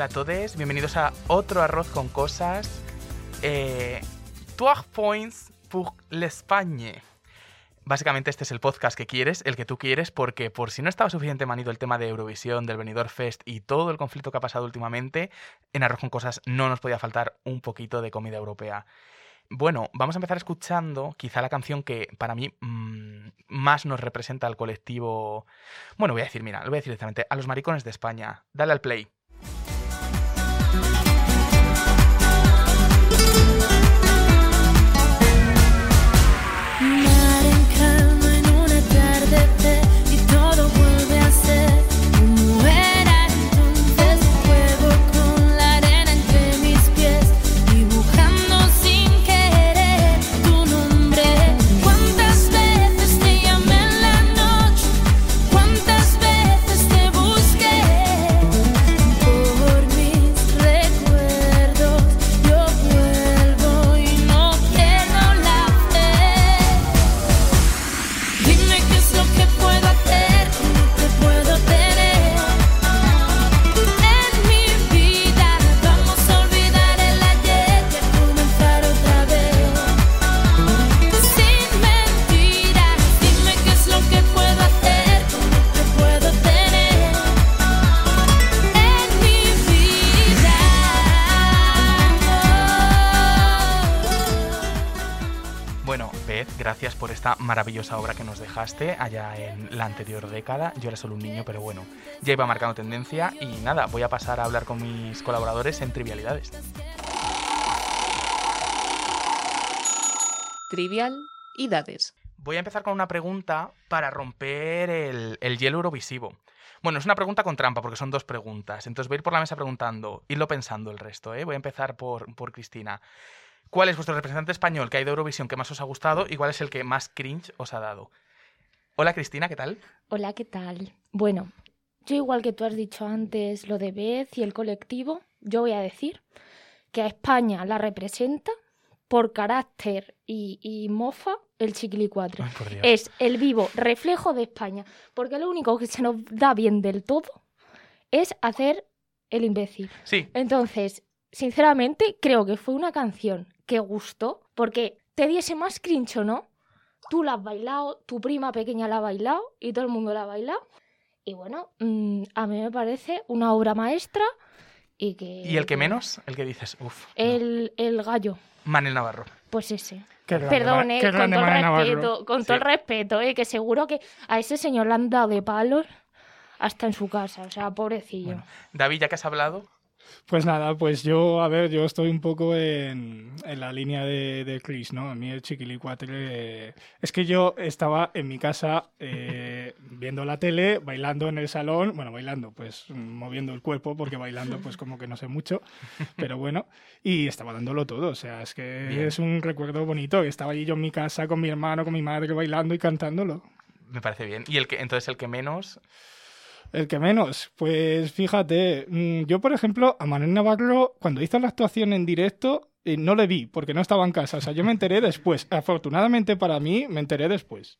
Hola a todos, bienvenidos a otro arroz con cosas. Eh, points pour l'Espagne. Básicamente este es el podcast que quieres, el que tú quieres, porque por si no estaba suficiente manido el tema de Eurovisión, del Benidorm Fest y todo el conflicto que ha pasado últimamente, en Arroz con Cosas no nos podía faltar un poquito de comida europea. Bueno, vamos a empezar escuchando quizá la canción que para mí mm, más nos representa al colectivo... Bueno, voy a decir, mira, lo voy a decir directamente, a los maricones de España. Dale al play. Gracias por esta maravillosa obra que nos dejaste allá en la anterior década. Yo era solo un niño, pero bueno, ya iba marcando tendencia y nada, voy a pasar a hablar con mis colaboradores en trivialidades. Trivial y dades. Voy a empezar con una pregunta para romper el, el hielo eurovisivo. Bueno, es una pregunta con trampa porque son dos preguntas. Entonces voy a ir por la mesa preguntando, irlo pensando el resto. ¿eh? Voy a empezar por, por Cristina. ¿Cuál es vuestro representante español que ha ido a Eurovisión que más os ha gustado y cuál es el que más cringe os ha dado? Hola Cristina, ¿qué tal? Hola, ¿qué tal? Bueno, yo igual que tú has dicho antes lo de Beth y el colectivo, yo voy a decir que a España la representa por carácter y, y mofa el. Ay, por Dios. Es el vivo reflejo de España, porque lo único que se nos da bien del todo es hacer el imbécil. Sí, Entonces, sinceramente, creo que fue una canción que gustó, porque te diese más cringe o no, tú la has bailado, tu prima pequeña la ha bailado y todo el mundo la ha bailado. Y bueno, mm, a mí me parece una obra maestra y que... ¿y el que menos? El que dices, uff. El, el gallo, Manel Navarro. pues ese. Qué grande, Perdón, eh, qué con todo el respeto, con todo el Sí. respeto, eh, que seguro que a ese señor le han dado de palos hasta en su casa, o sea, pobrecillo. Bueno, David, ya que has hablado, Pues nada, pues yo, a ver, yo estoy un poco en, en la línea de, de Chris, ¿no? A mí el chiquilicuatre... eh, es que yo estaba en mi casa eh, viendo la tele, bailando en el salón, bueno, bailando, pues moviendo el cuerpo, porque bailando pues como que no sé mucho, pero bueno, y estaba dándolo todo, o sea, es que Bien. es un recuerdo bonito, estaba allí yo en mi casa con mi hermano, con mi madre bailando y cantándolo. me parece bien. Y el que, entonces el que menos, El que menos, pues fíjate, mm, yo por ejemplo a Manuel Navarro cuando hizo la actuación en directo eh, no le vi porque no estaba en casa, o sea, yo me enteré después, afortunadamente para mí me enteré después.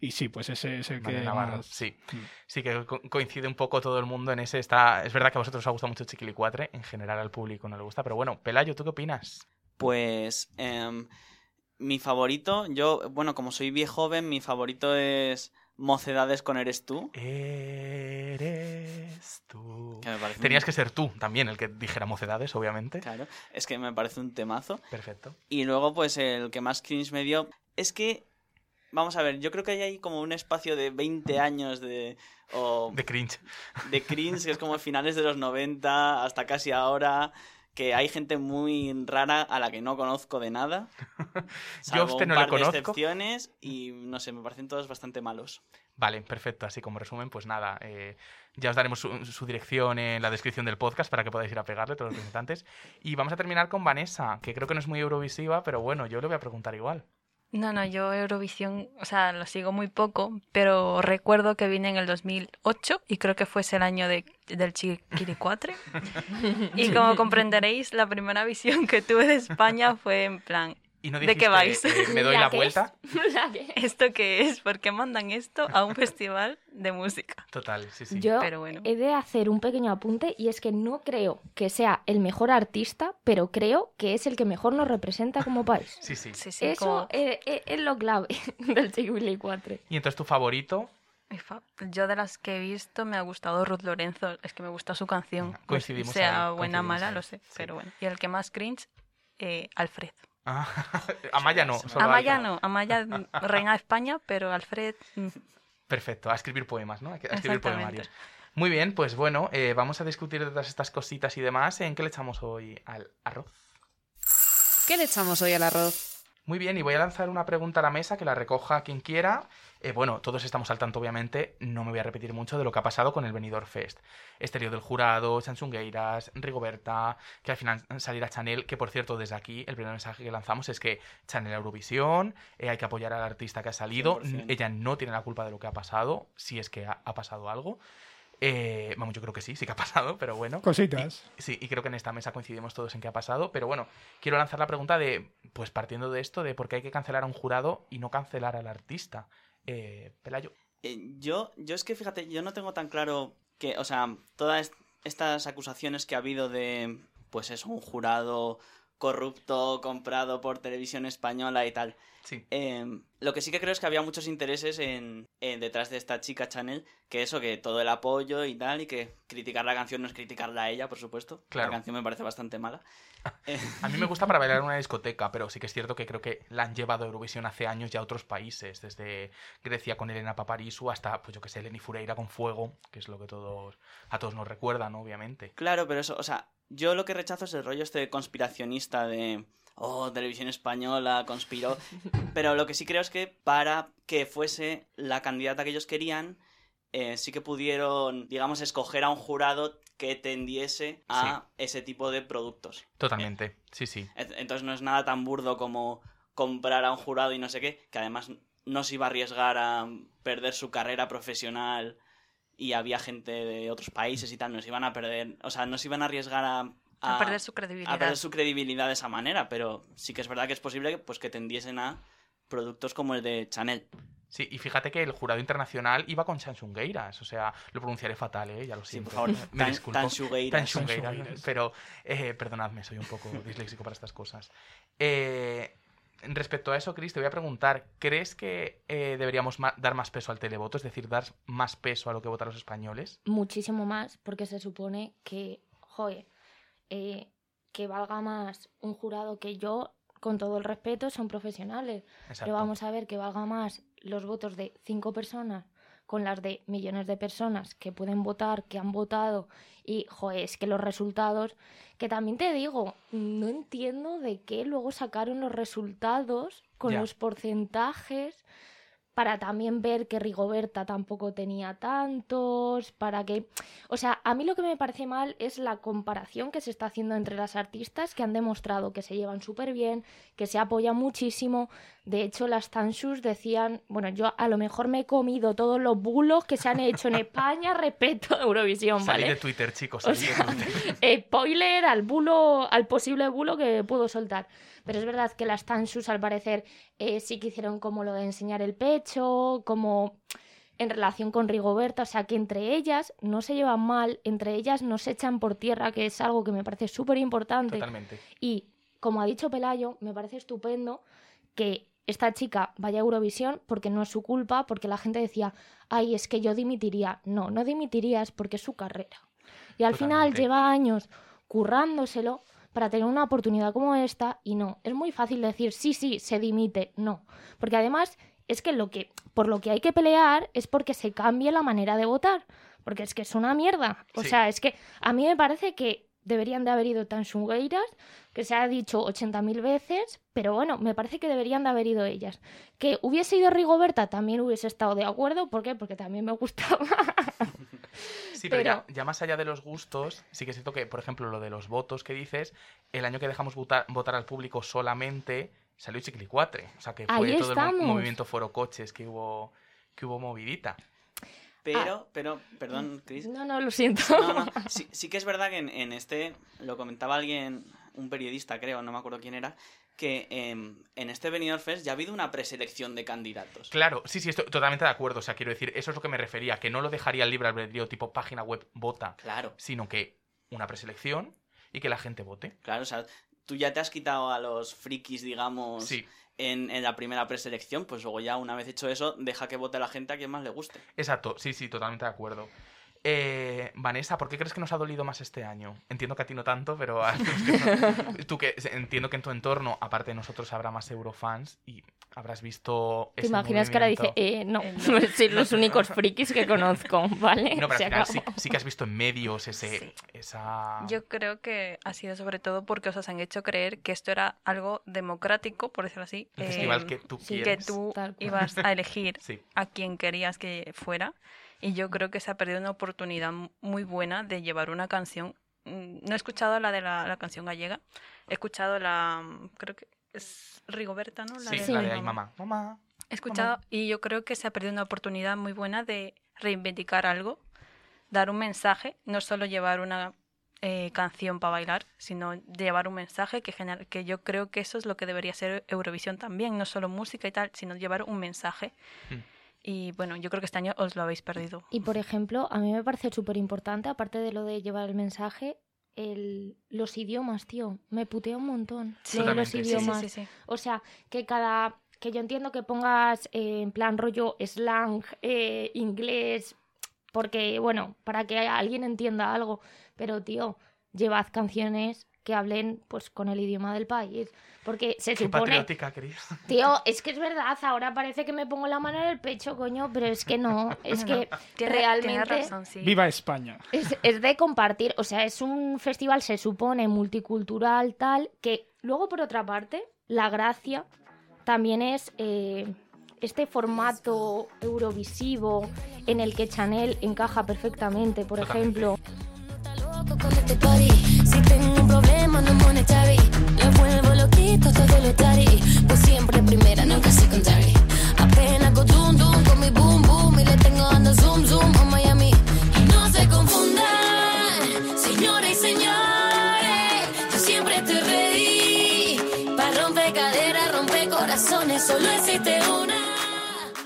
Y sí, pues ese es el que Manel Navarro, más- sí. Mm. Sí que co- coincide un poco todo el mundo en ese. Está, es verdad que a vosotros os ha gustado mucho Chiquilicuatre, en general al público no le gusta, pero bueno, Pelayo, ¿tú qué opinas? Pues em, mi favorito, yo, bueno, como soy viejo joven, mi favorito es Mocedades con Eres tú. Eres tú. Que me parece un- Tenías que ser tú también el que dijera mocedades, obviamente. Claro, es que me parece un temazo. Perfecto. Y luego, pues el que más cringe me dio es que, vamos a ver, yo creo que hay ahí como un espacio de 20 años de, o De cringe. de cringe, que es como finales de los 90 hasta casi ahora, que hay gente muy rara a la que no conozco de nada. Yo a salvo usted un no le par de conozco. excepciones y no sé, me parecen todos bastante malos. Vale, perfecto. Así como resumen, pues nada, eh, ya os daremos su, su dirección en la descripción del podcast para que podáis ir a pegarle todos los representantes. Y vamos a terminar con Vanessa, que creo que no es muy eurovisiva, pero bueno, yo le voy a preguntar igual. No, no, yo Eurovisión, o sea, lo sigo muy poco, pero recuerdo que vine en el 2008 y creo que fuese el año de, del Chiquiricuatre. Y como comprenderéis, la primera visión que tuve de España fue en plan, Y no ¿De dijiste, qué vais? eh, me doy ¿La vuelta. La que- ¿esto qué es? ¿Por qué mandan esto a un festival de música? Total, sí, sí. Yo Pero bueno. he de hacer un pequeño apunte y es que no creo que sea el mejor artista, pero creo que es el que mejor nos representa como país. Sí, sí. Sí, sí, Eso como- es lo clave del 4. Y entonces tu favorito, Yo de las que he visto me ha gustado Ruth Lorenzo, es que me gusta su canción. Coincidimos sea ahí, buena o mala, ahí, lo sé, sí. pero bueno. Y el que más cringe, eh, Alfred. Ah, Amaya no. solo Amaya no, Amaya mm, reina de España, pero Alfred mm, Perfecto, a escribir poemas, ¿no? Hay que- A escribir poemarios. Muy bien, pues bueno, eh, vamos a discutir de todas estas cositas y demás. ¿En qué le echamos hoy al arroz? ¿Qué le echamos hoy al arroz? Muy bien, y voy a lanzar una pregunta a la mesa que la recoja quien quiera. Eh, bueno, todos estamos al tanto, obviamente. No me voy a repetir mucho de lo que ha pasado con el Benidorm Fest. Exterior del jurado, Chanchungueiras, Rigoberta, que al final saliera Chanel, que por cierto, desde aquí, el primer mensaje que lanzamos es que Chanel Eurovisión, eh, hay que apoyar al artista que ha salido. 100%. Ella no tiene la culpa de lo que ha pasado, si es que ha, ha pasado algo. Eh, vamos, yo creo que sí, sí que ha pasado, pero bueno. Cositas. Sí, y creo que en esta mesa coincidimos todos en qué ha pasado, pero bueno, quiero lanzar la pregunta de, pues partiendo de esto, de por qué hay que cancelar a un jurado y no cancelar al artista. Eh, Pelayo. Eh, yo, yo es que fíjate, yo no tengo tan claro que, o sea, todas est- estas acusaciones que ha habido de, pues es un jurado corrupto, comprado por televisión española y tal. Sí. Eh, lo que sí que creo es que había muchos intereses en, en detrás de esta chica Chanel, que eso, que todo el apoyo y tal, y que criticar la canción no es criticarla a ella, por supuesto. Claro. La canción me parece bastante mala. Eh, A mí me gusta para bailar en una discoteca, pero sí que es cierto que creo que la han llevado a Eurovisión hace años ya a otros países, desde Grecia con Elena Paparizou hasta, pues yo que sé, Eleni Fureira con Fuego, que es lo que todos, a todos nos recuerdan, ¿no? obviamente. Claro, pero eso, o sea, yo lo que rechazo es el rollo este conspiracionista de, oh, televisión española conspiró. pero lo que sí creo es que para que fuese la candidata que ellos querían, eh, sí que pudieron, digamos, escoger a un jurado que tendiese a ese tipo de productos. Totalmente, sí, sí. Entonces no es nada tan burdo como comprar a un jurado y no sé qué, que además no se iba a arriesgar a perder su carrera profesional y había gente de otros países y tal, nos iban a perder, o sea, no se iban a arriesgar a, a perder su credibilidad. a perder su credibilidad de esa manera, pero sí que es verdad que es posible pues que tendiesen a productos como el de Chanel. Sí, y fíjate que el jurado internacional iba con Chanchungueiras, o sea, lo pronunciaré fatal, ¿eh? Ya lo Sí, siento. por favor, me disculpo. tan pero eh, perdonadme, soy un poco disléxico para estas cosas. Eh, respecto a eso, Cris, te voy a preguntar, ¿crees que eh, deberíamos ma- dar más peso al televoto, es decir, dar más peso a lo que votan los españoles? Muchísimo más, porque se supone que, joder, eh, que valga más un jurado que yo, con todo el respeto, son profesionales. Exacto. Pero vamos a ver que valga más los votos de cinco personas con las de millones de personas que pueden votar, que han votado, y joder, es que los resultados, que también te digo, no entiendo de qué luego sacaron los resultados con Ya. los porcentajes para también ver que Rigoberta tampoco tenía tantos, para que... O sea, a mí lo que me parece mal es la comparación que se está haciendo entre las artistas que han demostrado que se llevan súper bien, que se apoyan muchísimo. De hecho, las Tanshus decían, bueno, yo a lo mejor me he comido todos los bulos que se han hecho en España respecto a Eurovisión, ¿vale? de Twitter, chicos, O salid de Twitter. spoiler al bulo, al posible bulo que puedo soltar. Pero es verdad que las Tansus, al parecer, eh, sí que hicieron como lo de enseñar el pecho, como en relación con Rigoberta, o sea que entre ellas no se llevan mal, entre ellas no se echan por tierra, que es algo que me parece súper importante. Totalmente. Y como ha dicho Pelayo, me parece estupendo que esta chica vaya a Eurovisión porque no es su culpa, porque la gente decía, ay, es que yo dimitiría. No, no dimitirías porque es su carrera. Y al final lleva años currándoselo para tener una oportunidad como esta y no. Es muy fácil decir, sí, sí, se dimite. No. Porque además es que lo que por lo que hay que pelear es porque se cambie la manera de votar. Porque es que es una mierda. O Sí. sea, es que a mí me parece que deberían de haber ido tan Tanxugueiras, que se ha dicho 80.000 veces, pero bueno, me parece que deberían de haber ido ellas. Que hubiese ido Rigoberta también hubiese estado de acuerdo, ¿por qué? Porque también me gustaba. Sí, pero, Pero- Ya, ya más allá de los gustos, sí que es cierto que, por ejemplo, lo de los votos que dices, el año que dejamos votar, votar al público solamente salió Chiquilicuatre. O sea, que fue Ahí todo el movimiento Foro Coches que hubo, que hubo movidita. Pero, pero, perdón, Chris. no, no, lo siento. No, no, sí, sí que es verdad que en, en este, lo comentaba alguien, un periodista creo, no me acuerdo quién era, que em, en este Benidorm Fest ya ha habido una preselección de candidatos. Claro, sí, sí, estoy totalmente de acuerdo. O sea, quiero decir, eso es lo que me refería, que no lo dejaría el libre albedrío tipo página web vota, Claro, sino que una preselección y que la gente vote. claro, o sea, tú ya te has quitado a los frikis, digamos, Sí, en, en la primera preselección, pues luego ya una vez hecho eso, deja que vote la gente a quien más le guste. exacto, sí, sí, totalmente de acuerdo. Eh, Vanessa, ¿por qué crees que nos ha dolido más este año? Entiendo que a ti no tanto, pero a los que no- tú que entiendo que en tu entorno, aparte de nosotros, habrá más eurofans y habrás visto. ¿Te ese imaginas que ahora dice, eh, no, Eh, no. soy los únicos frikis que conozco, ¿vale? No, pero Se al final sí, que has visto en medios ese, Sí. esa. Yo creo que ha sido sobre todo porque os han hecho creer que esto era algo democrático, por decirlo así. Un eh, festival que tú sí, que tú ibas a elegir Sí. a quien querías que fuera. Y yo creo que se ha perdido una oportunidad muy buena de llevar una canción. Mm, No he escuchado la de la, la canción gallega. He escuchado la. mm, Creo que es Rigoberta, ¿no? La Sí, de la de Ay Mamá. Mamá. He escuchado y yo creo que se ha perdido una oportunidad muy buena de reivindicar algo, dar un mensaje, no solo llevar una eh, canción para bailar, sino llevar un mensaje que, gener- que yo creo que eso es lo que debería ser Eurovisión también, no solo música y tal, sino llevar un mensaje. Mm. Y bueno, yo creo que este año os lo habéis perdido. Y por ejemplo, a mí me parece súper importante, aparte de lo de llevar el mensaje, el, los idiomas, tío. Me putea un montón. Sí, de los Totalmente, sí, sí, idiomas. sí, sí. O sea, que cada. Que yo entiendo que pongas eh, en plan rollo slang, eh, inglés, porque, bueno, para que alguien entienda algo. Pero, tío, llevad canciones que hablen pues con el idioma del país. Porque se Qué supone. patriótica, Cris. Tío, es que es verdad, ahora parece que me pongo la mano en el pecho, coño, pero es que no, es que Tiene- tiene realmente razón, sí. Viva España. es, es de compartir, o sea, es un festival, se supone, multicultural, tal, que luego, por otra parte, la gracia también es eh, este formato eurovisivo en el que Chanel encaja perfectamente, por Totalmente. ejemplo. No monetary. Lo vuelvo loquito, todo lo tari. Pues siempre primera, nunca secondary. Apenas hago dum dum con mi boom boom. Y le tengo dando zoom zoom a Miami. Y no se confundan, señores y señores. Yo siempre estoy ready. Para romper caderas, romper corazones. Solo existe una.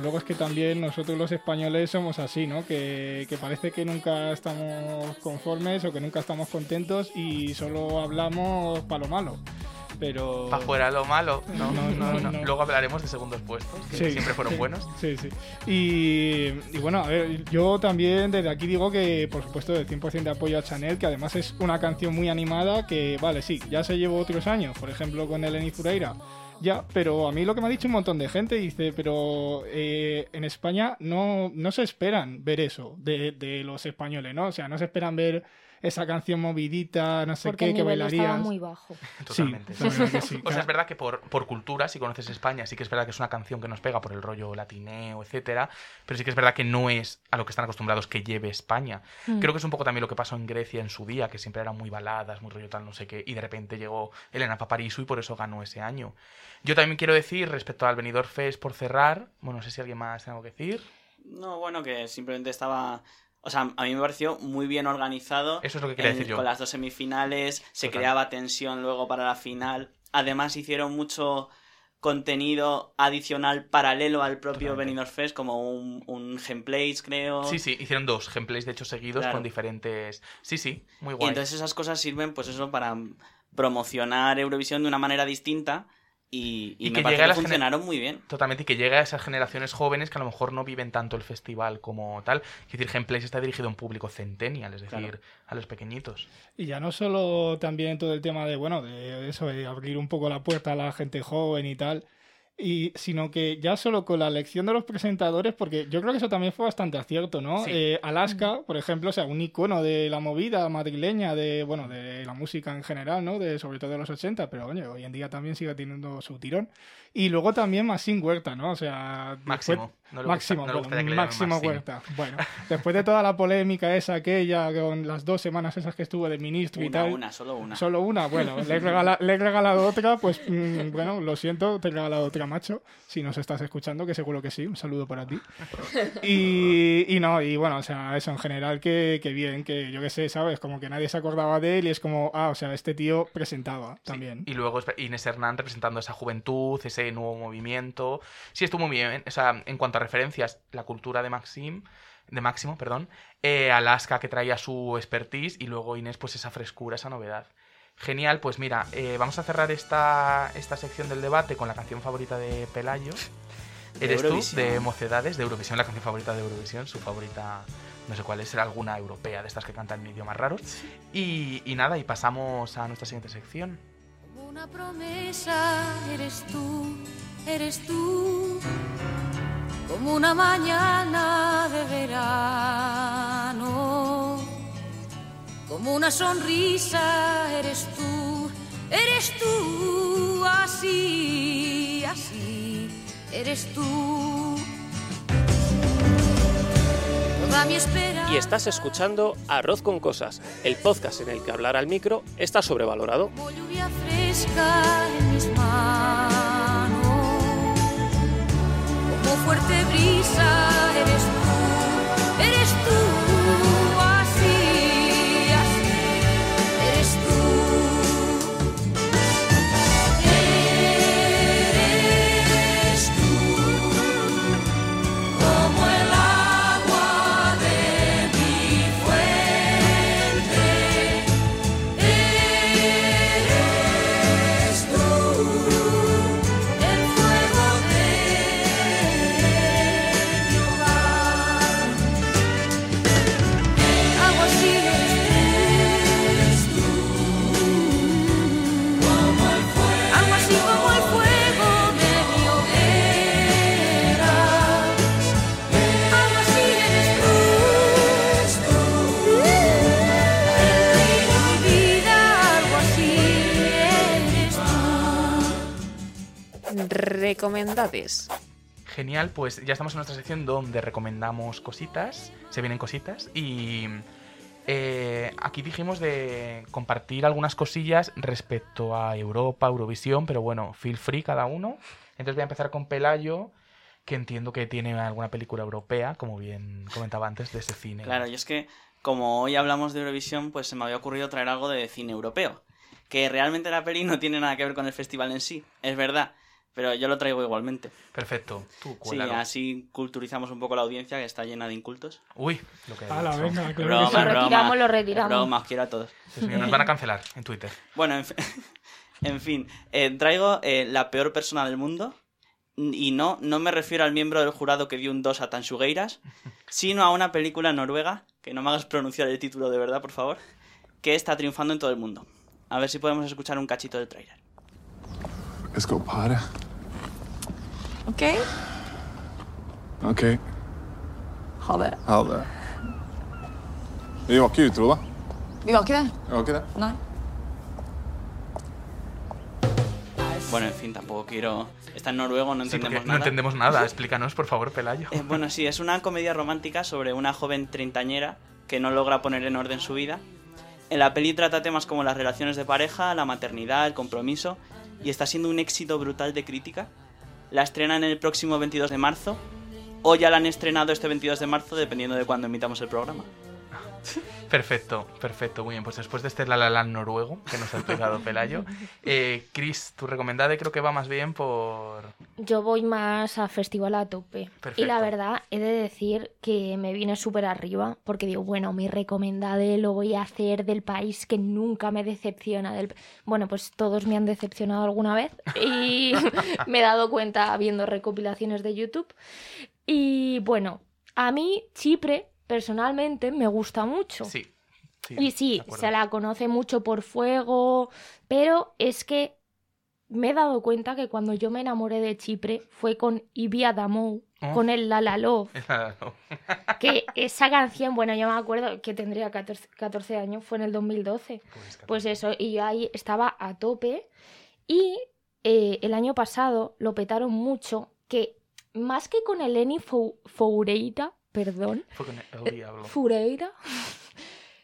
Luego es que también nosotros los españoles somos así, ¿no? Que, que parece que nunca estamos conformes o que nunca estamos contentos y solo hablamos para lo malo. Pero... Para fuera lo malo. No, No, no. Luego hablaremos de segundos puestos, que Sí, siempre fueron sí, buenos. Sí, sí. Y, y bueno, a ver, yo también desde aquí digo que, por supuesto, del 100% de apoyo a Chanel, que además es una canción muy animada que, vale, sí, ya se llevó otros años, por ejemplo, con Eleni Fureira. Ya, pero a mí lo que me ha dicho un montón de gente dice, pero eh, en España no, no se esperan ver eso de, de los españoles, ¿no? O sea, no se esperan ver esa canción movidita, no sé Porque qué, el que bailarías. estaba muy bajo. Totalmente. Sí, O sea, es verdad que por, por cultura, si conoces España, sí que es verdad que es una canción que nos pega por el rollo latineo, etcétera, pero sí que es verdad que no es a lo que están acostumbrados que lleve España. Mm. Creo que es un poco también lo que pasó en Grecia en su día, que siempre eran muy baladas, muy rollo tal, no sé qué, y de repente llegó Elena Paparisu y por eso ganó ese año. Yo también quiero decir, respecto al Benidorm Fest, por cerrar, bueno, no sé si alguien más tiene algo que decir. No, bueno, que simplemente estaba... O sea, a mí me pareció muy bien organizado. Eso es lo que quería en- decir yo. Con las dos semifinales, se Total. creaba tensión luego para la final. Además hicieron mucho contenido adicional paralelo al propio Totalmente. Benidorm Fest, como un, un gameplays, creo. Sí, sí, hicieron dos gameplays, de hecho, seguidos Claro. con diferentes... Sí, sí, muy Y guay. entonces esas cosas sirven, pues eso, para promocionar Eurovisión de una manera distinta y, y Y me que parece llegue a que funcionaron muy bien. Totalmente, y que llega a esas generaciones jóvenes que a lo mejor no viven tanto el festival como tal. Es decir, Gameplays está dirigido a un público centennial, es decir, Claro. a los pequeñitos. Y ya no solo también todo el tema de, bueno, de eso, de abrir un poco la puerta a la gente joven y tal. Y, sino que ya solo con la elección de los presentadores, porque yo creo que eso también fue bastante acierto, ¿no? Sí. Eh, Alaska, por ejemplo, o sea, un icono de la movida madrileña, de, bueno, de la música en general, ¿no? De, sobre todo de los 80, pero oye, hoy en día también sigue teniendo su tirón. Y luego también Maxim Huerta, ¿no? O sea, después- Máximo. No le gusta- Máximo, no que Máximo. Huerta. Bueno, después de toda la polémica esa, aquella, con las dos semanas esas que estuvo de ministro y Una, tal. una, solo una. Solo una, bueno, le he, regala- le he regalado otra, pues mm, bueno, lo siento, te he regalado otra, macho. Si nos estás escuchando, que seguro que sí, un saludo para ti. Y, y no, y bueno, o sea, eso en general, que, que bien, que yo qué sé, ¿sabes? Como que nadie se acordaba de él y es como, ah, o sea, este tío presentaba también. Y luego Inés Hernán representando esa juventud, ese nuevo movimiento. Sí, estuvo muy bien. O sea, en cuanto a referencias, la cultura de Maxim, de Máximo, perdón, eh, Alaska que traía su expertise y luego Inés, pues esa frescura, esa novedad. Genial, pues mira, eh, vamos a cerrar esta, esta sección del debate con la canción favorita de Pelayo. De Eres tú, de Mocedades, de Eurovisión, la canción favorita de Eurovisión, su favorita, no sé cuál es, será alguna europea de estas que cantan en idiomas raros. Y, y nada, y pasamos a nuestra siguiente sección. Una promesa eres tú, eres tú. Como una mañana de verano. Como una sonrisa eres tú, eres tú. Así, así, eres tú. Y estás escuchando Arroz con Cosas, el podcast en el que hablar al micro está sobrevalorado. Fuerte brisa eres Recomendades. Genial, pues ya estamos en nuestra sección donde recomendamos cositas, se vienen cositas y eh, aquí dijimos de compartir algunas cosillas respecto a Europa, Eurovisión, pero bueno, feel free cada uno. Entonces voy a empezar con Pelayo, que entiendo que tiene alguna película europea, como bien comentaba antes, de ese cine. Claro, y es que como hoy hablamos de Eurovisión, pues se me había ocurrido traer algo de cine europeo. Que realmente la peli no tiene nada que ver con el festival en sí, es verdad. Pero yo lo traigo igualmente. Perfecto, tú Sí, así culturizamos un poco la audiencia que está llena de incultos. Uy, lo que dicho. venga, claro broma, que sí. Lo retiramos, lo retiramos. broma, os quiero a todos. Nos van a cancelar en Twitter. Bueno, en, fi- en fin, eh, traigo eh, la peor persona del mundo. Y no, no me refiero al miembro del jurado que dio un 2 a Tansugueiras, sino a una película noruega, que no me hagas pronunciar el título de verdad, por favor, que está triunfando en todo el mundo. A ver si podemos escuchar un cachito del tráiler. Jeg skal pare. OK, Ok, ha det. ha det. Vi var ikke utro, da. Vi var ikke det. Vi var ikke det. Nei. Bueno, en fin, tampoco quiero... Está en noruego, no Sí, entendemos no nada. entendemos nada. Explícanos, por favor, Pelayo. Eh, bueno, sí, es una comedia romántica sobre una joven treintañera que no logra poner en orden su vida. En la peli trata temas como las relaciones de pareja, la maternidad, el compromiso, y está siendo un éxito brutal de crítica. La estrenan el próximo 22 de marzo, o ya la han estrenado este 22 de marzo, dependiendo de cuándo emitamos el programa. Perfecto, perfecto, muy bien. Pues después de este La La Land noruego que nos ha explicado Pelayo, eh, Chris, tu recomendada creo que va más bien por... Yo voy más a festival a tope. Y la verdad, he de decir que me viene súper arriba, porque digo, bueno, mi recomendade lo voy a hacer del país que nunca me decepciona. Del... Bueno, pues todos me han decepcionado alguna vez y me he dado cuenta viendo recopilaciones de YouTube. Y bueno, a mí Chipre, personalmente, me gusta mucho. Sí. sí, Y sí, se la conoce mucho por fuego, pero es que me he dado cuenta que cuando yo me enamoré de Chipre fue con Ibia Damou, Oh. con el La La Love, que esa canción, bueno, yo me acuerdo que tendría 14, 14 años, fue en el 2012. Pues eso, y yo ahí estaba a tope. Y eh, el año pasado lo petaron mucho, que más que con Eleni Fou- Foureira, perdón, Fue con el diablo. Fureira,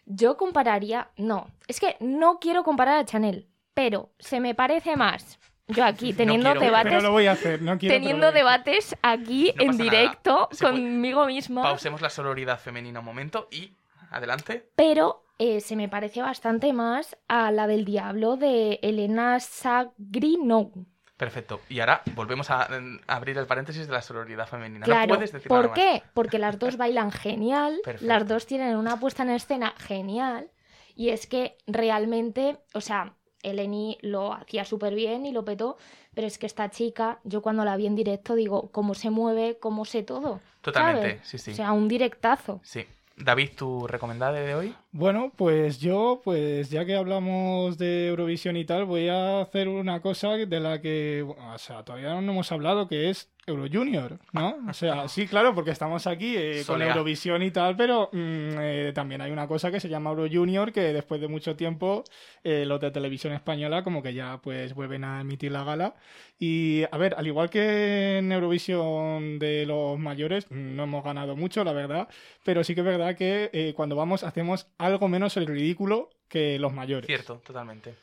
yo compararía, no, es que no quiero comparar a Chanel, pero se me parece más. Yo aquí teniendo quiero, debates, Pero lo voy a hacer, no quiero. pero teniendo lo voy a hacer. debates aquí No en directo Se puede- conmigo misma. Pausemos la sororidad femenina un momento y adelante. pero eh, se me parece bastante más a la del diablo de Elena Sagrino. Perfecto. Y ahora volvemos a mm, abrir el paréntesis de la sororidad femenina. no Claro, puedes decir ¿por nada más. qué? Porque las dos bailan genial, Perfecto. las dos tienen una puesta en escena genial, y es que realmente, o sea, Eleni lo hacía súper bien y lo petó, pero es que esta chica, yo cuando la vi en directo digo, cómo se mueve, cómo sé todo. Totalmente, ¿sabes? sí, sí. O sea, un directazo. Sí. David, ¿tu recomendada de hoy? Bueno, pues yo, pues ya que hablamos de Eurovisión y tal, voy a hacer una cosa de la que, o sea, todavía no hemos hablado, que es Euro Junior, ¿no? O sea, sí, claro, porque estamos aquí eh, con. Eurovisión y tal, pero mm, eh, también hay una cosa que se llama Euro Junior, que después de mucho tiempo eh, los de televisión española como que ya pues vuelven a emitir la gala. Y a ver, al igual que en Eurovisión de los mayores, mm, no hemos ganado mucho, la verdad, pero sí que es verdad que eh, cuando vamos hacemos algo menos el ridículo que los mayores. Cierto, totalmente.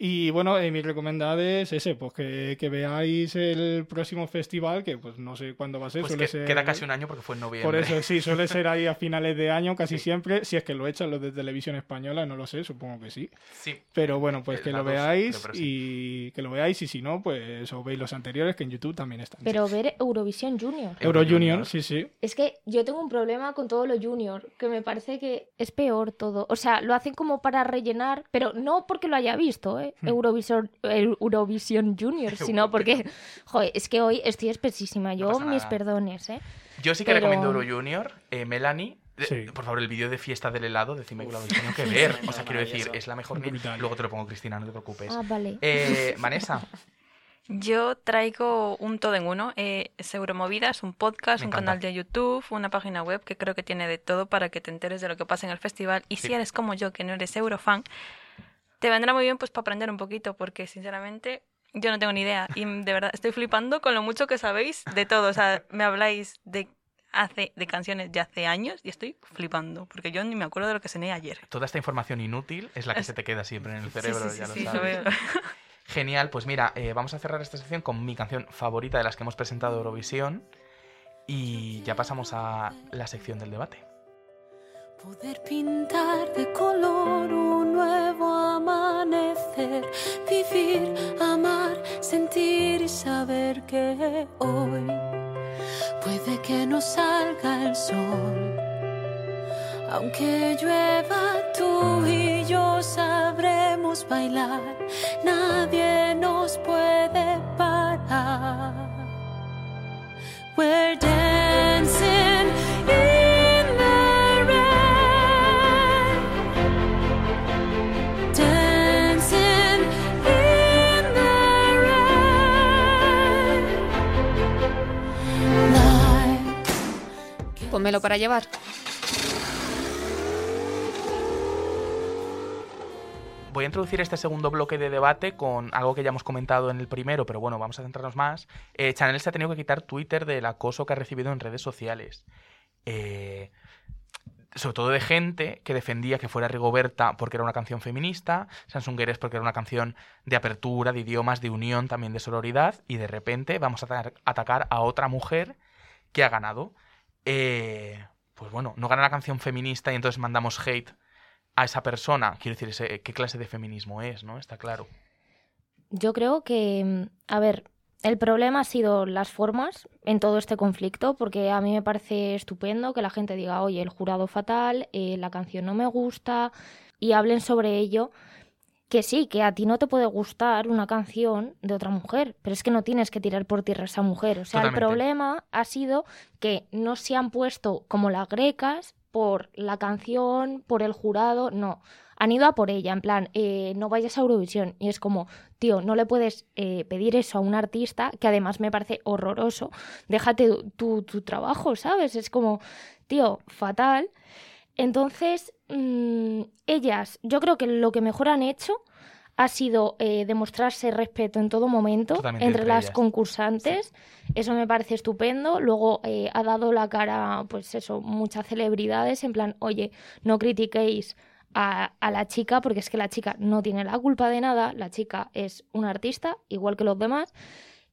Y bueno, eh, mi recomendada es ese, pues que, que veáis el próximo festival, que pues no sé cuándo va a ser. Pues suele que- ser... queda casi un año porque fue en noviembre. Por eso sí, suele ser ahí a finales de año casi siempre, si es que lo echan los de televisión española, no lo sé, supongo que sí. Sí. Pero bueno, pues Eh, que lo dos, veáis sí. y que lo veáis y si no, pues os veis los anteriores que en YouTube también están. Pero ver Eurovisión Junior. Euro Junior, sí, sí. Es que yo tengo un problema con todo lo junior, que me parece que es peor todo. O sea, lo hacen como para rellenar, pero no porque lo haya visto, ¿eh? Hmm. Eurovisión, Eurovisión Junior, sino porque, joder, es que hoy estoy espesísima. Yo, mis perdones, ¿eh? Yo sí que Pero- recomiendo Euro Junior. Eh, Melanie, eh, por favor, el vídeo de fiesta del helado, decidme que lo habéis tenido que ver. O sea, quiero decir, es la mejor. ni- Luego te lo pongo, Cristina, no te preocupes. Ah, vale. Eh, Vanessa, Yo traigo un todo en uno. Eh, es Euromovidas, un podcast, un canal de YouTube, una página web que creo que tiene de todo para que te enteres de lo que pasa en el festival. Y Sí. si eres como yo, que no eres Eurofan, te vendrá muy bien pues para aprender un poquito, porque sinceramente yo no tengo ni idea. Y de verdad estoy flipando con lo mucho que sabéis de todo. O sea, me habláis de hace de canciones de hace años y estoy flipando, porque yo ni me acuerdo de lo que cené ayer. toda esta información inútil es la que se te queda siempre en el cerebro, sí, sí, ya sí, lo lo sabes. veo. Genial, pues mira, eh, vamos a cerrar esta sección con mi canción favorita de las que hemos presentado Eurovisión y ya pasamos a la sección del debate. Poder pintar de color un nuevo amanecer, vivir, amar, sentir y saber que hoy puede que no salga el sol. Aunque llueva, tú y yo sabremos bailar, nadie nos puede parar. We're dancing Pónmelo para llevar. Voy a introducir este segundo bloque de debate con algo que ya hemos comentado en el primero, pero bueno, vamos a centrarnos más. Eh, Chanel se ha tenido que quitar Twitter del acoso que ha recibido en redes sociales. Eh, sobre todo de gente que defendía que fuera Rigoberta porque era una canción feminista, Sansungueres porque era una canción de apertura, de idiomas, de unión, también de sororidad, y de repente vamos a ata- atacar a otra mujer que ha ganado. Eh, pues bueno, no gana la canción feminista y entonces mandamos hate a esa persona. Quiero decir, ¿qué clase de feminismo es, no? Está claro. Yo creo que, mm, a ver, el problema ha sido las formas en todo este conflicto, porque a mí me parece estupendo que la gente diga, oye, el jurado fatal, eh, la canción no me gusta, y hablen sobre ello. Que sí, que a ti no te puede gustar una canción de otra mujer, pero es que no tienes que tirar por tierra a esa mujer. O sea, Totalmente. el problema ha sido que no se han puesto como las grecas por la canción, por el jurado, no. han ido a por ella, en plan, eh, no vayas a Eurovisión. Y es como, tío, no le puedes eh, pedir eso a un artista, que además me parece horroroso. Déjate tu, tu trabajo, ¿sabes? Es como, tío, fatal. Entonces, mm, ellas, yo creo que lo que mejor han hecho ha sido eh, demostrarse respeto en todo momento Totalmente entre, entre las concursantes. Eso me parece estupendo. Luego eh, ha dado la cara, pues eso, muchas celebridades en plan, oye, no critiquéis a, a la chica porque es que la chica no tiene la culpa de nada. La chica es una artista, igual que los demás.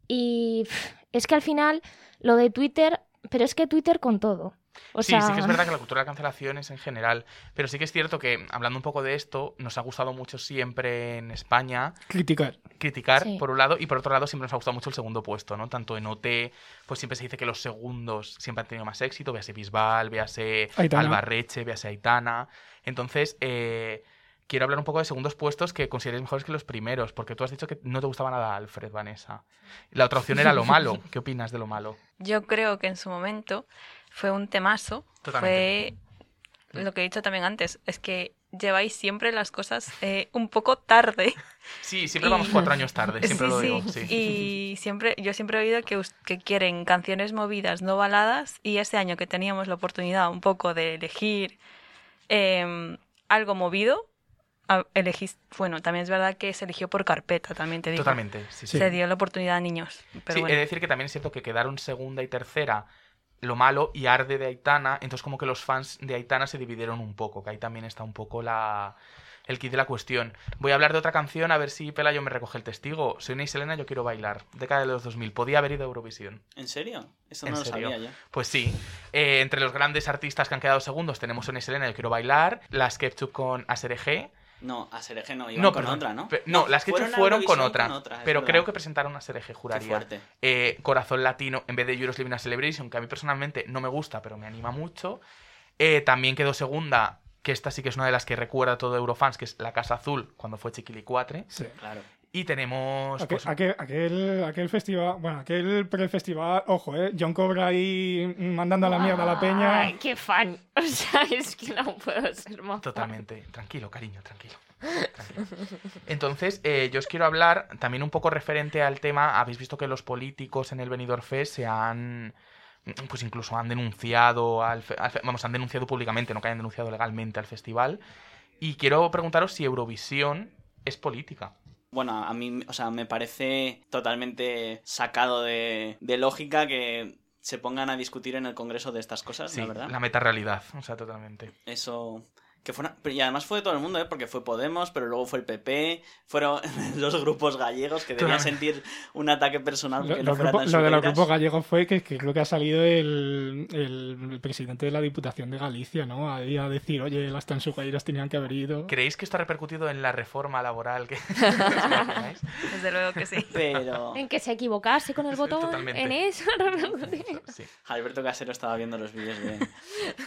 Y pff, es que al final lo de Twitter, pero es que Twitter con todo. O sí, sea, sí que es verdad que la cultura de la cancelación es en general, pero sí que es cierto que, hablando un poco de esto, nos ha gustado mucho siempre en España Criticar. criticar, Sí. por un lado, y por otro lado siempre nos ha gustado mucho el segundo puesto, ¿no? Tanto en OT, pues siempre se dice que los segundos siempre han tenido más éxito, véase Bisbal, véase Aitana. Albarreche, véase Aitana. Entonces, eh, quiero hablar un poco de segundos puestos que consideréis mejores que los primeros, porque tú has dicho que no te gustaba nada Alfred, Vanessa. La otra opción era lo malo. ¿Qué opinas de lo malo? Yo creo que en su momento fue un temazo. Totalmente. Fue lo que he dicho también antes, es que lleváis siempre las cosas eh, un poco tarde. Sí, siempre Y- vamos cuatro años tarde, siempre Sí, lo digo. Sí. Y siempre, yo siempre he oído que, que quieren canciones movidas, no baladas, y ese año que teníamos la oportunidad un poco de elegir em, algo movido, elegís, bueno, también es verdad que se eligió por carpeta, también te digo. Totalmente, sí, sí. Se dio la oportunidad a niños. Pero sí, bueno. he de decir que también es cierto que quedaron segunda y tercera lo malo y arde de Aitana, entonces como que los fans de Aitana se dividieron un poco, que ahí también está un poco la el kit de la cuestión. Voy a hablar de otra canción a ver si Pelayo me recoge el testigo. Soy una y Selena, yo quiero bailar. Década de los 2000. Podía haber ido a Eurovisión. ¿En serio? Eso ¿En no lo serio? sabía yo. Pues sí. Eh, entre los grandes artistas que han quedado segundos tenemos Sonia y Selena, yo quiero bailar. Las Ketchup con Aserejé. No, a Sereje no, iban No, con perdón. otra, ¿no? No, las Ketchup fueron fueron con otra. es pero verdad. creo que presentaron a Sereje, Qué juraría. fuerte. Eh, Corazón Latino en vez de Euros Living a Celebration, que a mí personalmente no me gusta, pero me anima mucho. Eh, también quedó segunda, que esta sí que es una de las que recuerda todo Eurofans, que es La Casa Azul, cuando fue Chiquilicuatre. Sí. Claro. Y tenemos... Aquel, pues, aquel, aquel, aquel festival, bueno, aquel prefestival, ojo, ¿eh? John Cobra ahí mandando a la mierda a la peña. Ay, qué fan. O sea, es que no puedo ser más fan. Totalmente. Tranquilo, cariño, tranquilo. Tranquilo. Entonces, eh, yo os quiero hablar también un poco referente al tema. Habéis visto que los políticos en el Benidorm Fest se han. Pues incluso han denunciado al, Vamos, han denunciado públicamente, no que hayan denunciado legalmente al festival. Y quiero preguntaros si Eurovisión es política. Bueno, a mí, o sea, me parece totalmente sacado de, de lógica que se pongan a discutir en el Congreso de estas cosas, Sí, la verdad. la metarrealidad. O sea, totalmente. Eso. Que fue una- Y además fue de todo el mundo, ¿eh? Porque fue Podemos, pero luego fue el PP, fueron los grupos gallegos que debían sentir un ataque personal Lo, no grupo- lo de los grupos gallegos fue que, que creo que ha salido el, el- el presidente de la Diputación de Galicia, ¿no? Ahí a decir, oye, las tansugueiras tenían que haber ido. ¿Creéis que esto ha repercutido en la reforma laboral que... Desde luego que sí. Pero En que se equivocase con el botón. totalmente. En eso. Sí. Alberto Casero estaba viendo los vídeos de...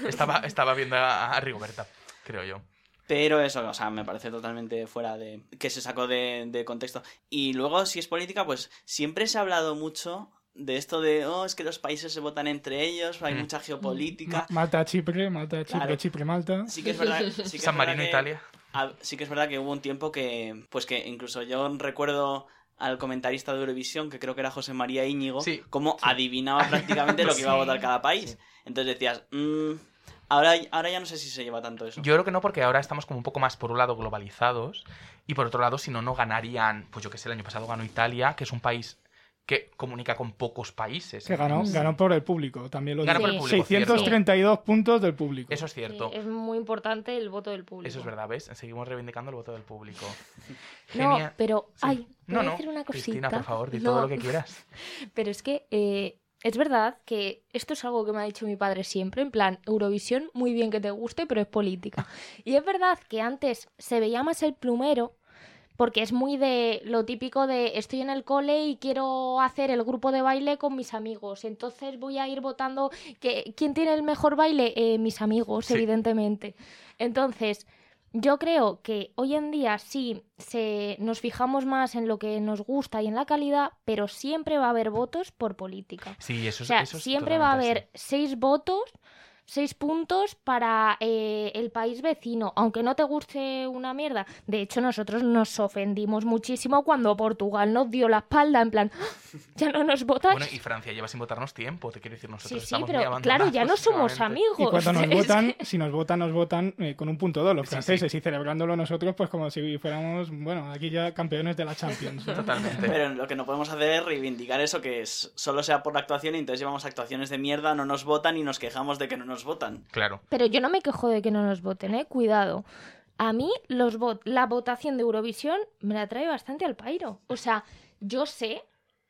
Estaba, estaba viendo a, a Rigoberta, creo yo. Pero eso, o sea, me parece totalmente fuera de... que se sacó de, de contexto. Y luego, si es política, pues siempre se ha hablado mucho de esto de, oh, es que los países se votan entre ellos, hay Mm. mucha geopolítica. Ma- Malta, Chipre, Malta, Chipre, Claro. Chipre, Malta. Sí que es verdad, sí que es San verdad Marino, que- Italia. Ah, sí que es verdad que hubo un tiempo que, pues que incluso yo recuerdo al comentarista de Eurovisión, que creo que era José María Íñigo, Sí, como adivinaba prácticamente lo que iba a Sí. votar cada país. Entonces decías, "Mm, ahora, ahora ya no sé si se lleva tanto eso. Yo creo que no, porque ahora estamos como un poco más, por un lado, globalizados, y por otro lado, si no, no ganarían, pues yo que sé, el año pasado ganó Italia, que es un país que comunica con pocos países. Que ganó, ganó por el público, también lo Ganó digo. por el público, 632 puntos del público. Eso es cierto. Sí, es muy importante el voto del público. Eso es verdad, ¿ves? Seguimos reivindicando el voto del público. No, pero, Sí. ay, No, voy a no, decir una cosita. Cristina, por favor, di No, todo lo que quieras. Pero es que eh, es verdad que esto es algo que me ha dicho mi padre siempre, en plan, Eurovisión, muy bien que te guste, pero es política. Y es verdad que antes se veía más el plumero, porque es muy de lo típico de estoy en el cole y quiero hacer el grupo de baile con mis amigos, entonces voy a ir votando que quién tiene el mejor baile, Eh, mis amigos, Sí. evidentemente. Entonces, yo creo que hoy en día sí se, nos fijamos más en lo que nos gusta y en la calidad, pero siempre va a haber votos por política. Sí, eso O sea, eso es siempre va a haber seis votos seis puntos para eh, el país vecino, aunque no te guste una mierda. De hecho, nosotros nos ofendimos muchísimo cuando Portugal nos dio la espalda, en plan, "¡Ah! ya no nos votáis. Bueno, y Francia lleva sin votarnos tiempo, te quiero decir, nosotros sí, sí, estamos pero muy claro, ya no somos amigos. Y cuando nos votan, que- si nos votan, nos votan eh, con un punto dos los Sí, franceses y celebrándolo nosotros, pues como si fuéramos, bueno, aquí ya campeones de la Champions. ¿no? Totalmente. Pero lo que no podemos hacer es reivindicar eso, que es, solo sea por la actuación y entonces llevamos actuaciones de mierda, no nos votan y nos quejamos de que no nos votan. Claro. Pero yo no me quejo de que no nos voten, ¿eh? Cuidado. A mí los vot la votación de Eurovisión me la trae bastante al pairo. O sea, yo sé,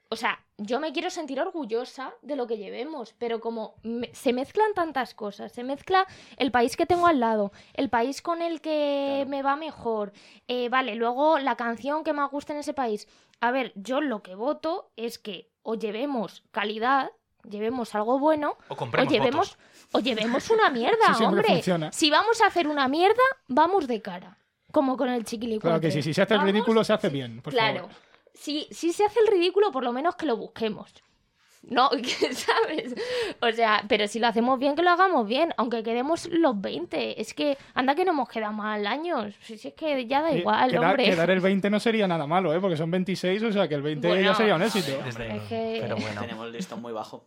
o sea, yo me quiero sentir orgullosa de lo que llevemos, pero como me- se mezclan tantas cosas, se mezcla el país que tengo al lado, el país con el que me va mejor, eh, vale, luego la canción que más gusta en ese país. A ver, yo lo que voto es que o llevemos calidad, llevemos algo bueno, O o llevemos, votos. o llevemos una mierda, Sí, hombre. funciona. Si vamos a hacer una mierda, vamos de cara. Como con el chiquilicuatre. Claro que sí, si se hace el Vamos- ridículo, se hace bien. Por claro. favor. Si, si se hace el ridículo, por lo menos que lo busquemos. No, ¿sabes? O sea, pero si lo hacemos bien, que lo hagamos bien, aunque quedemos los 20. Es que, anda que no hemos quedado mal años. Si, si es que ya da Eh, igual, quedar, hombre. quedar el 20 no sería nada malo, ¿eh? Porque son 26, o sea que el 20 Bueno, ya sería un éxito. Desde- Es que- Pero bueno, Tenemos el listón muy bajo.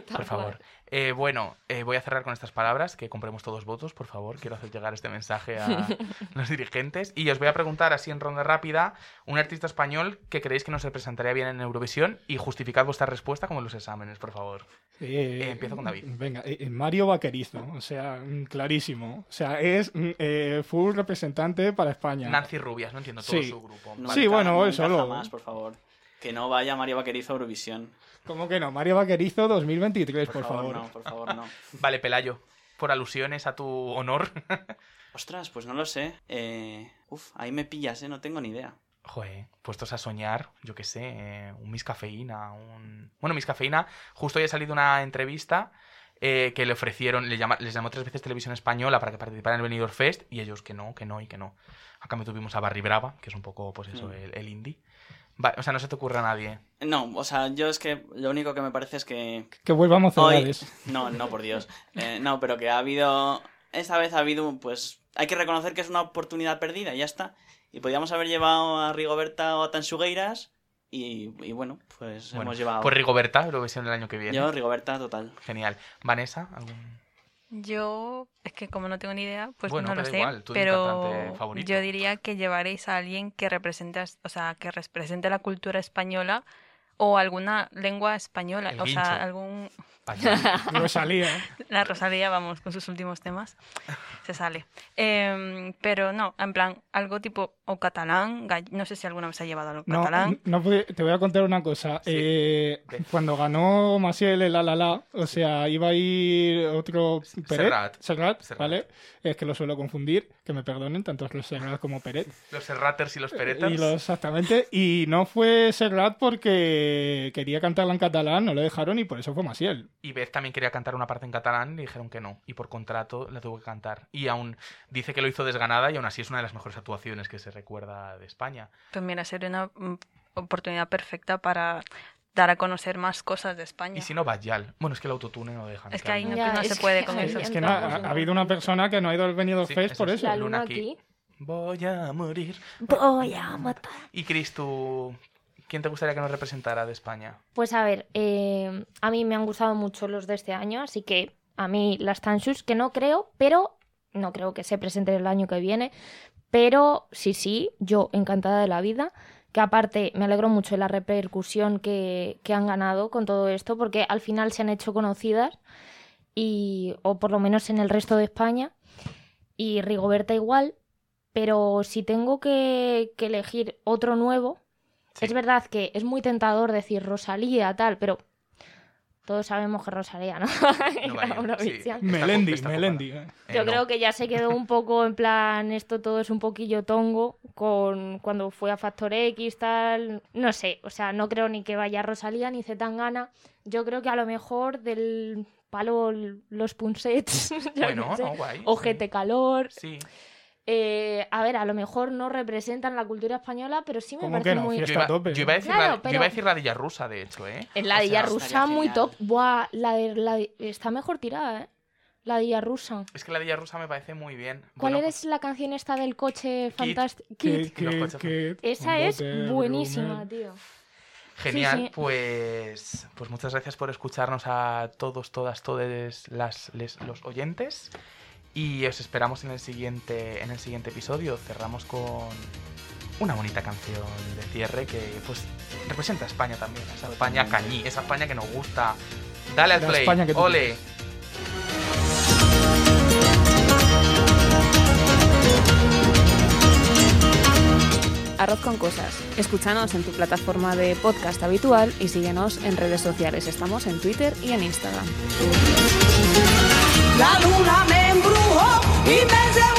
por favor. Eh, bueno, eh, voy a cerrar con estas palabras, que compremos todos votos, por favor. Quiero hacer llegar este mensaje a los dirigentes. Y os voy a preguntar, así en ronda rápida, un artista español que creéis que nos representaría bien en Eurovisión y justificad vuestra respuesta como en los exámenes, por favor. Eh, Eh, empiezo con David. Venga, Mario Vaquerizo, o sea, mm, clarísimo. O sea, es mm, eh, full representante para España. Nancy Rubias, no entiendo todo Sí. su grupo. No Sí, bueno, no él solo. más, por favor. Que no vaya Mario Vaquerizo a Eurovisión. ¿Cómo que no? Mario Vaquerizo 2023, por, Por, favor, favor. no, por favor, no. Vale, Pelayo, por alusiones a tu honor. Ostras, pues no lo sé. Eh, uf, ahí me pillas, ¿eh? No tengo ni idea. Joder, puestos a soñar, yo qué sé, eh, un Miss Cafeína, un... Bueno, Miss Cafeína, justo hoy ha salido una entrevista eh, que le ofrecieron, le llama- les llamó tres veces Televisión Española para que participaran en el Benidorm Fest y ellos que no, que no y que no. A cambio tuvimos a Barry Brava, que es un poco, pues eso, Mm. el, el indie. Va- o sea, no se te ocurre a nadie. No, o sea, yo es que lo único que me parece es que Que vuelvamos a hoy... No, no, por Dios. Eh, no, pero que ha habido... Esta vez ha habido, pues... Hay que reconocer que es una oportunidad perdida, y ya está. Y podíamos haber llevado a Rigoberta o a Tansugueiras y, y bueno, pues Bueno, hemos llevado... Pues Rigoberta, Eurovisión el año que viene. Yo, Rigoberta, total. Genial. Vanessa, ¿algún... Yo, es que como no tengo ni idea, pues Bueno, no lo sé. igual, pero yo diría que llevaréis a alguien que represente, o sea, que represente la cultura española o alguna lengua española, El o sea, guincho. algún Rosalía. la Rosalía, vamos, con sus últimos temas, se sale. Em, pero no, en plan, algo tipo o catalán, gall- no sé si alguna vez ha llevado algo No, catalán. no pude- te voy a contar una cosa. Sí. Eh, cuando ganó Maciel el La La La, o sea, iba a ir otro Peret, Serrat. Serrat, Serrat. ¿vale? Es que lo suelo confundir, que me perdonen, tanto los Serrat como Peret. Los Serraters y los Pereters. Y los, exactamente. Y no fue Serrat porque quería cantarla en catalán, no le dejaron y por eso fue Maciel. Y Beth también quería cantar una parte en catalán y le dijeron que no. Y por contrato la tuvo que cantar. Y aún dice que lo hizo desganada y aún así es una de las mejores actuaciones que se recuerda de España. Pues mira, sería una mm, oportunidad perfecta para dar a conocer más cosas de España. Y si no, Bajal. Bueno, es que el autotune no deja. Es que ahí no, Ya, no se puede con eso. Es que no, ha, habido una persona que no ha ido al venido Sí, Fest por es. eso. La Luna aquí. aquí. Voy a morir. Voy a matar. Y Cris, tú... ¿Quién te gustaría que nos representara de España? Pues a ver, eh, a mí me han gustado mucho los de este año, así que a mí las Tanshus, que no creo, pero no creo que se presente el año que viene. Pero sí, sí, yo encantada de la vida. Que aparte me alegro mucho de la repercusión que, que han ganado con todo esto, porque al final se han hecho conocidas, y, o por lo menos en el resto de España. Y Rigoberta igual, pero si tengo que, que elegir otro nuevo, Sí. es verdad que es muy tentador decir Rosalía, tal, pero todos sabemos que Rosalía, ¿no? No va a ir, Era una sí. visión. Está Melendi, Melendi. eh. Eh, Yo no. creo que ya se quedó un poco en plan, esto todo es un poquillo tongo con cuando fue a Factor X, tal. No sé, o sea, no creo ni que vaya Rosalía ni Zetangana. Yo creo que a lo mejor del palo los punsets, Bueno, sé, no, guay. o sí. GT Calor. Sí. Eh, a ver, a lo mejor no representan la cultura española, pero sí me ¿Cómo parece que no? muy... Yo iba, yo iba a decir, Claro, la, yo pero- iba a decir la Dilla rusa, de hecho, ¿eh? En la O de sea, ella rusa muy genial. top. Buah, la de la de- está mejor tirada, ¿eh? La Día Rusa. Es que la Día Rusa me parece muy bien. ¿Cuál Bueno, es la canción esta del coche fantástico? Coches- que- Esa es buenísima, tío. Genial, Sí, sí. pues pues muchas gracias por escucharnos a todos, todas, todos las, les- los oyentes y os esperamos en el siguiente en el siguiente episodio. Cerramos con una bonita canción de cierre que pues representa a España también, esa España cañí, esa España que nos gusta. Dale al La play, España que tú ole. Arroz con cosas. Escúchanos en tu plataforma de podcast habitual y síguenos en redes sociales. Estamos en Twitter y en Instagram. La luna me llevó